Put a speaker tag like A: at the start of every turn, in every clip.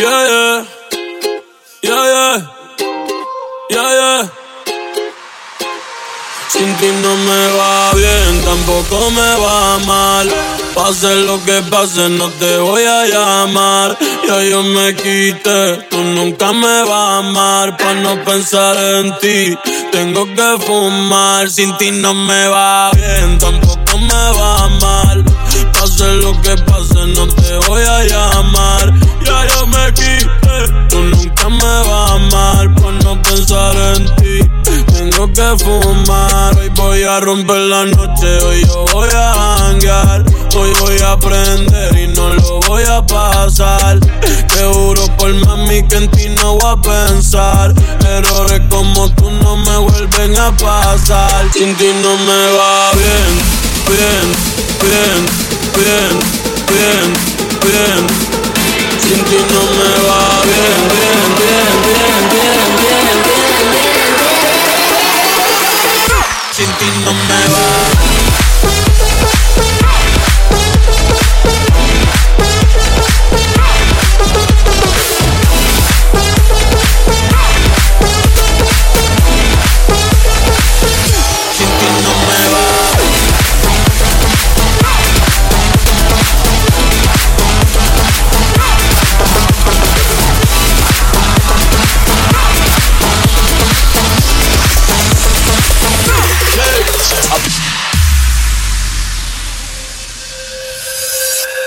A: Yeah, yeah. Yeah, yeah. Yeah. Sin ti no me va bien, tampoco me va mal. Pase lo que pase, no te voy a llamar. Ya yo me quité, tú nunca me vas a amar. Pa' no pensar en ti, tengo que fumar. Sin ti no me va bien, tampoco me va mal. Pase lo que pase, no te voy a llamar. Yo me quité, tú nunca me vas a amar. Pa' no pensar en ti, tengo que fumar. Hoy voy a romper la noche, hoy yo voy a hangar. Hoy voy a aprender y no lo voy a pasar. Te juro por mami que en ti no voy a pensar. Errores como tú no me vuelven a pasar. Sin ti no me va bien, bien, bien, bien, bien, bien. Sin ti no me va bien, bien, bien, bien, bien, bien, bien, bien. Sin me va.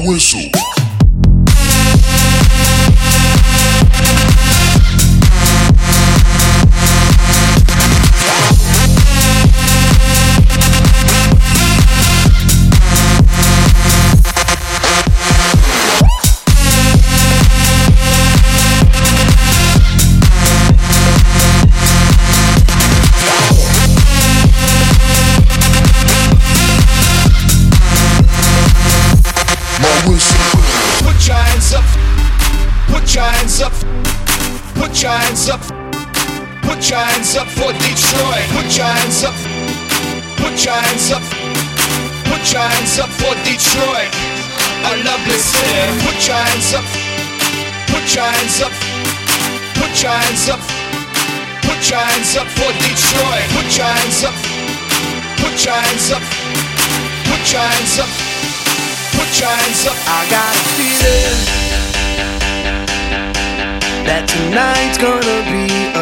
B: Whistle.
C: Put your hands up. Put your hands up. Put your hands up for Detroit. A lovely city. Put your hands up. Put your hands up. Put your hands up. Put your hands up for Detroit. Put your hands up. Put your hands up. Put your hands up. Put your hands up.
D: I got a feeling that tonight's gonna be a.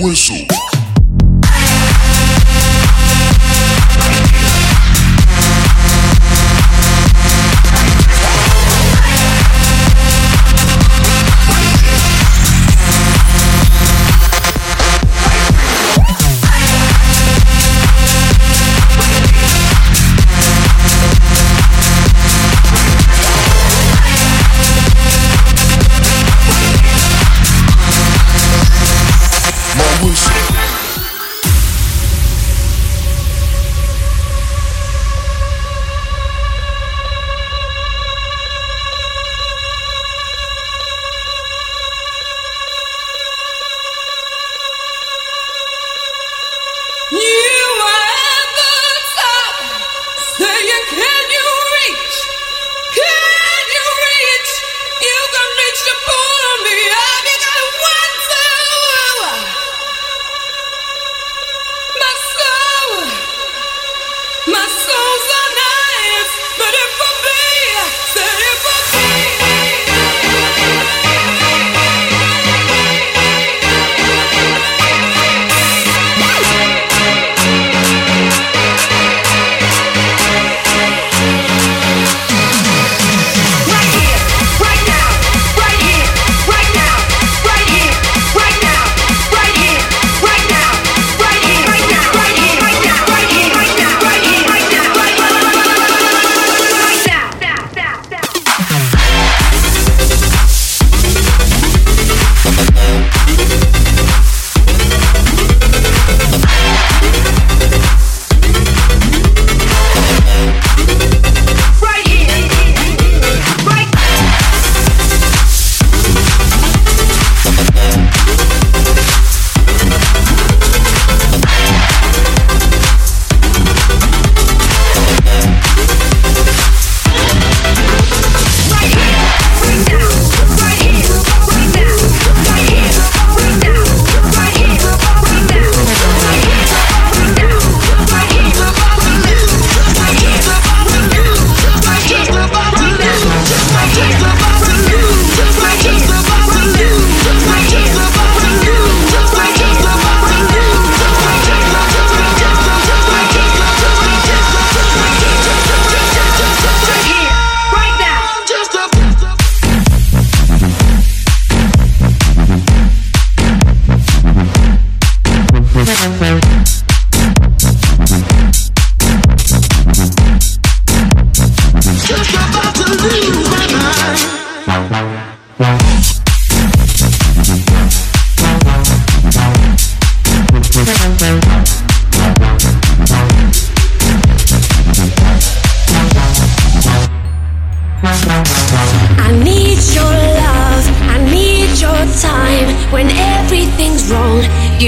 E: whistle.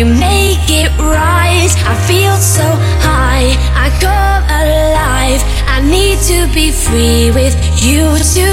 E: you make it right. I feel so high, I come alive. I need to be free with you too.